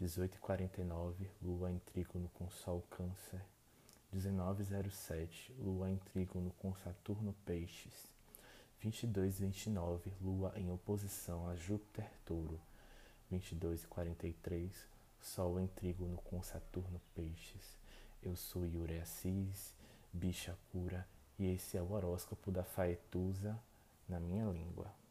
1849, Lua em trígono com Sol Câncer. 1907, Lua em trígono com Saturno Peixes. 2229, Lua em oposição a Júpiter Touro. 22:43 Sol em trígono com Saturno Peixes. Eu sou Yuri Assis, bicha pura, e esse é o horóscopo da Faetusa na minha língua.